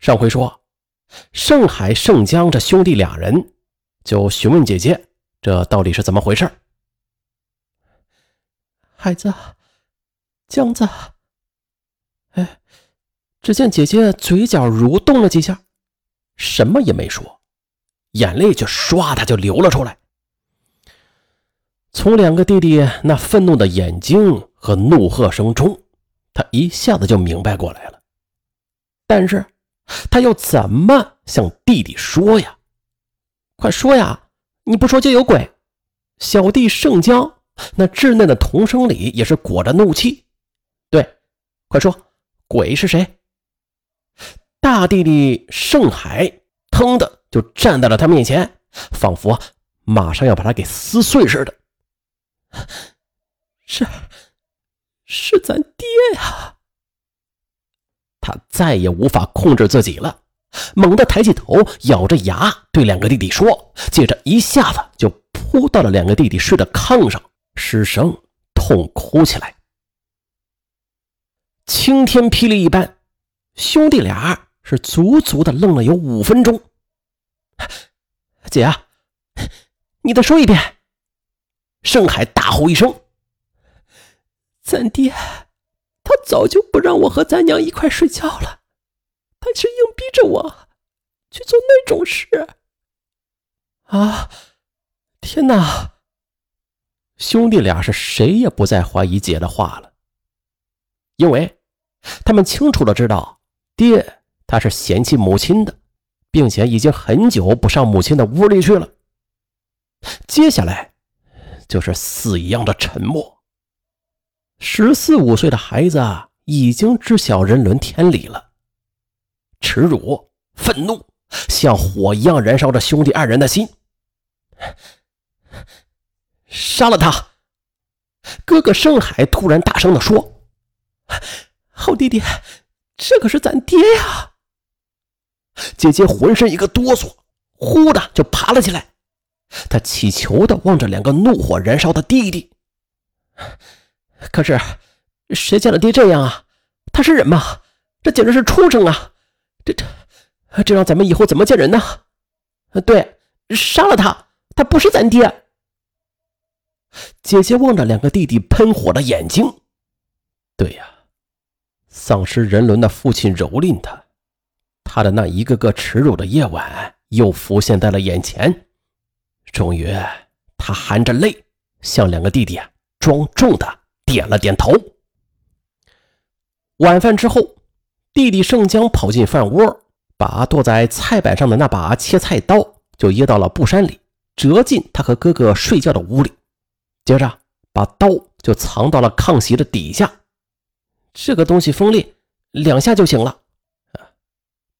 上回说，盛海、盛江这兄弟俩人就询问姐姐，这到底是怎么回事？孩子，江子，哎，只见姐姐嘴角蠕动了几下，什么也没说，眼泪却唰的就流了出来。从两个弟弟那愤怒的眼睛和怒喝声中，他一下子就明白过来了。但是。他要怎么向弟弟说呀？快说呀！你不说就有鬼！小弟盛江那稚嫩的童声里也是裹着怒气。对，快说，鬼是谁？大弟弟盛海腾的就站在了他面前，仿佛马上要把他给撕碎似的。是，是咱爹呀！再也无法控制自己了，猛地抬起头，咬着牙对两个弟弟说，接着一下子就扑到了两个弟弟睡的炕上，失声痛哭起来。晴天霹雳一般，兄弟俩是足足的愣了有五分钟。姐，你再说一遍！盛海大吼一声：“咱爹！”他早就不让我和咱娘一块睡觉了，他是硬逼着我去做那种事。啊！天哪！兄弟俩是谁也不再怀疑姐的话了，因为他们清楚的知道，爹他是嫌弃母亲的，并且已经很久不上母亲的屋里去了。接下来就是死一样的沉默。十四五岁的孩子已经知晓人伦天理了，耻辱、愤怒像火一样燃烧着兄弟二人的心。杀了他！哥哥盛海突然大声的说：“好弟弟，这可是咱爹呀！”姐姐浑身一个哆嗦，呼的就爬了起来，她乞求的望着两个怒火燃烧的弟弟。可是，谁见了爹这样啊？他是人吗？这简直是畜生啊！这这，这让咱们以后怎么见人呢？对，杀了他！他不是咱爹。姐姐望着两个弟弟喷火的眼睛，对呀，丧失人伦的父亲蹂躏他，他的那一个个耻辱的夜晚又浮现在了眼前。终于，他含着泪向两个弟弟啊庄重的。点了点头。晚饭之后，弟弟盛江跑进饭窝，把剁在菜板上的那把切菜刀就掖到了布衫里，折进他和哥哥睡觉的屋里。接着，把刀就藏到了炕席的底下。这个东西锋利，两下就行了。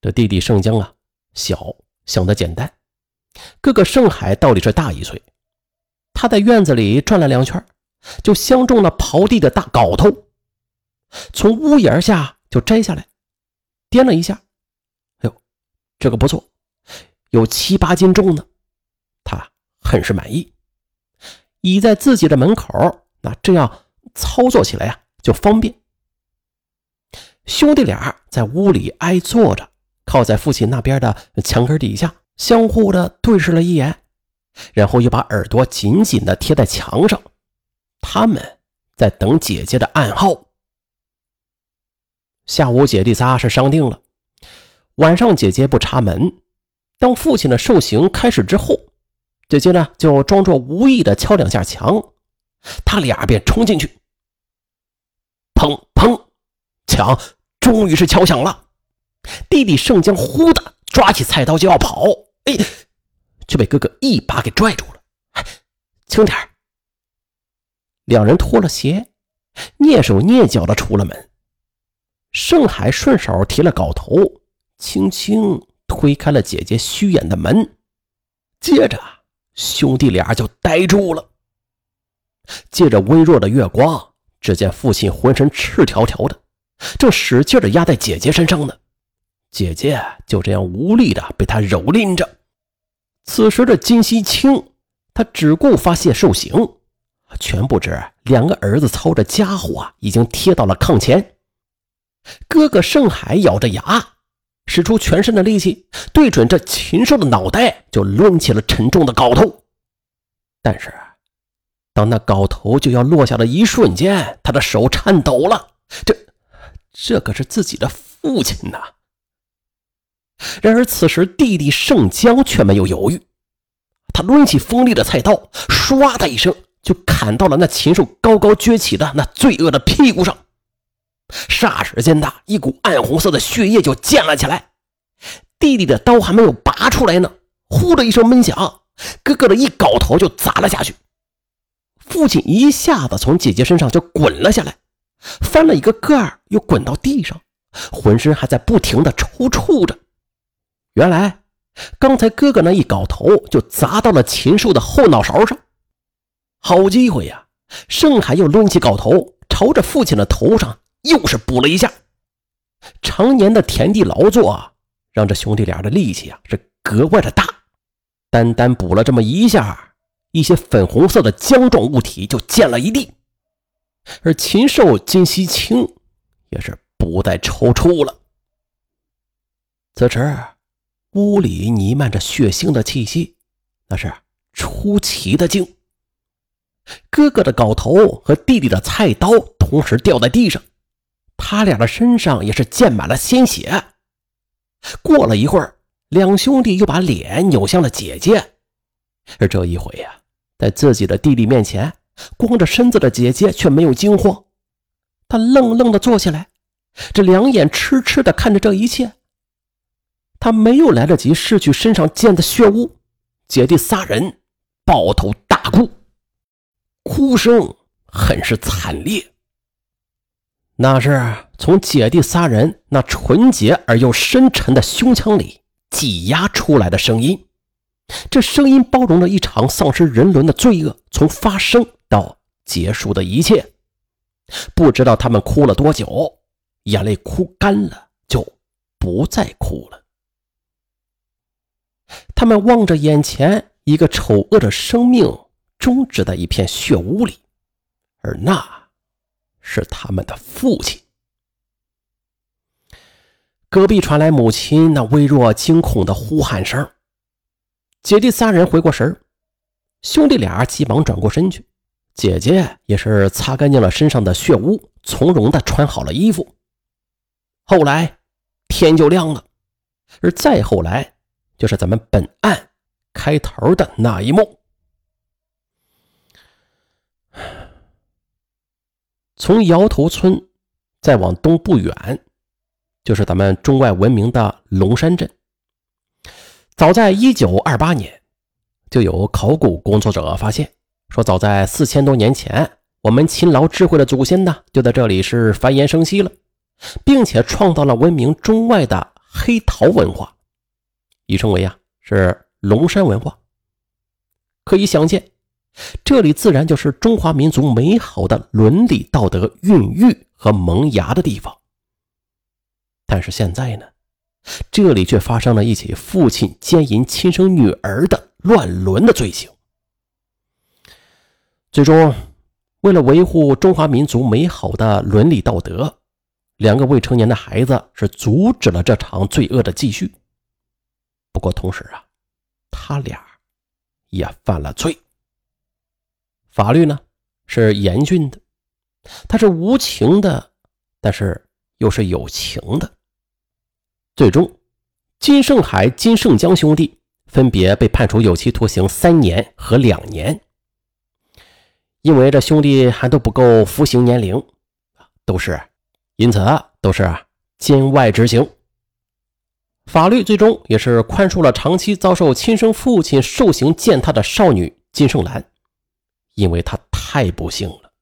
这弟弟盛江啊，小想的简单。哥哥盛海到底是大一岁，他在院子里转了两圈。就相中了刨地的大镐头，从屋檐下就摘下来，掂了一下，哎呦，这个不错，有七八斤重呢。他很是满意，倚在自己的门口，那这样操作起来呀就方便。兄弟俩在屋里挨坐着，靠在父亲那边的墙根底下，相互的对视了一眼，然后又把耳朵紧紧的贴在墙上。他们在等姐姐的暗号。下午姐弟仨是商定了，晚上姐姐不插门。当父亲的受刑开始之后，姐姐呢就装作无意的敲两下墙，他俩便冲进去。砰砰，墙终于是敲响了。弟弟盛江忽的抓起菜刀就要跑，哎，却被哥哥一把给拽住了。轻点两人脱了鞋，蹑手蹑脚的出了门。盛海顺手提了镐头，轻轻推开了姐姐虚掩的门。接着，兄弟俩就呆住了。借着微弱的月光，只见父亲浑身赤条条的，正使劲的压在姐姐身上呢。姐姐就这样无力的被他蹂躏着。此时的金希清，他只顾发泄受刑。全不知，两个儿子操着家伙啊，已经贴到了炕前。哥哥盛海咬着牙，使出全身的力气，对准这禽兽的脑袋就抡起了沉重的镐头。但是，当那镐头就要落下的一瞬间，他的手颤抖了。这，这可是自己的父亲呐！然而此时，弟弟盛江却没有犹豫，他抡起锋利的菜刀，唰的一声就砍到了那禽兽高高撅起的那罪恶的屁股上。霎时间的一股暗红色的血液就溅了起来。弟弟的刀还没有拔出来呢，呼的一声闷响，哥哥的一镐头就砸了下去。父亲一下子从姐姐身上就滚了下来，翻了一个个儿，又滚到地上，浑身还在不停的抽搐着。原来，刚才哥哥那一镐头就砸到了禽兽的后脑勺上。好机会呀！盛海又抡起镐头，朝着父亲的头上又是补了一下。常年的田地劳作，让这兄弟俩的力气啊是格外的大。单单补了这么一下，一些粉红色的浆状物体就溅了一地。而禽兽金西青也是不再抽搐了。此时。屋里弥漫着血腥的气息，那是出奇的静。哥哥的镐头和弟弟的菜刀同时掉在地上，他俩的身上也是溅满了鲜血。过了一会儿，两兄弟又把脸扭向了姐姐，而这一回呀，在自己的弟弟面前，光着身子的姐姐却没有惊慌，她愣愣的坐起来，这两眼痴痴的看着这一切。他没有来得及拭去身上溅的血污，姐弟仨人抱头大哭，哭声很是惨烈。那是从姐弟仨人那纯洁而又深沉的胸腔里挤压出来的声音。这声音包容了一场丧失人伦的罪恶，从发生到结束的一切。不知道他们哭了多久，眼泪哭干了，就不再哭了。他们望着眼前一个丑恶的生命终止在一片血污里，而那是他们的父亲。隔壁传来母亲那微弱惊恐的呼喊声，姐弟三人回过神兄弟俩急忙转过身去，姐姐也是擦干净了身上的血污，从容的穿好了衣服。后来天就亮了，而再后来。就是咱们本案开头的那一幕。从窑头村再往东不远，就是咱们中外闻名的龙山镇。早在一九二八年，就有考古工作者发现，说早在四千多年前，我们勤劳智慧的祖先呢，就在这里是繁衍生息了，并且创造了闻名中外的黑陶文化。已称为啊是龙山文化，可以想见，这里自然就是中华民族美好的伦理道德孕育和萌芽的地方。但是现在呢，这里却发生了一起父亲奸淫亲生女儿的乱伦的罪行。最终，为了维护中华民族美好的伦理道德，两个未成年的孩子是阻止了这场罪恶的继续。不过，同时啊，他俩也犯了罪。法律呢是严峻的，它是无情的，但是又是有情的。最终，金盛海、金盛江兄弟分别被判处有期徒刑三年和两年。因为这兄弟还都不够服刑年龄，都是因此都是监外执行。法律最终也是宽恕了长期遭受亲生父亲受刑践踏的少女金圣兰，因为他太不幸了，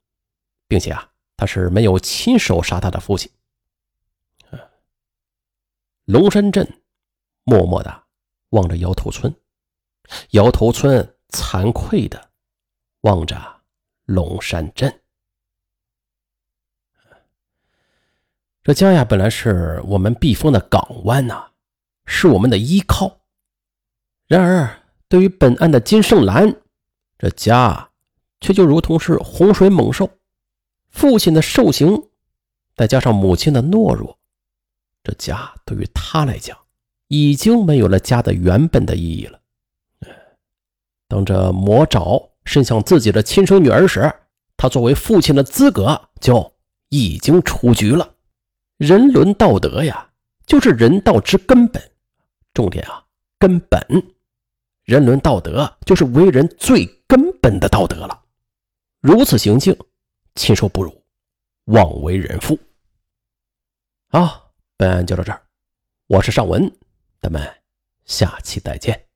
并且啊，他是没有亲手杀他的父亲。龙山镇默默的望着摇头村，摇头村惭愧的望着龙山镇。这家呀，本来是我们避风的港湾呐。是我们的依靠。然而，对于本案的金圣兰，这家却就如同是洪水猛兽。父亲的兽行，再加上母亲的懦弱，这家对于他来讲，已经没有了家的原本的意义了。当这魔爪伸向自己的亲生女儿时，他作为父亲的资格就已经出局了。人伦道德呀，就是人道之根本。重点啊，根本。人伦道德就是为人最根本的道德了。如此行径，禽兽不如，妄为人父。好，本案就到这儿。我是尚文，咱们下期再见。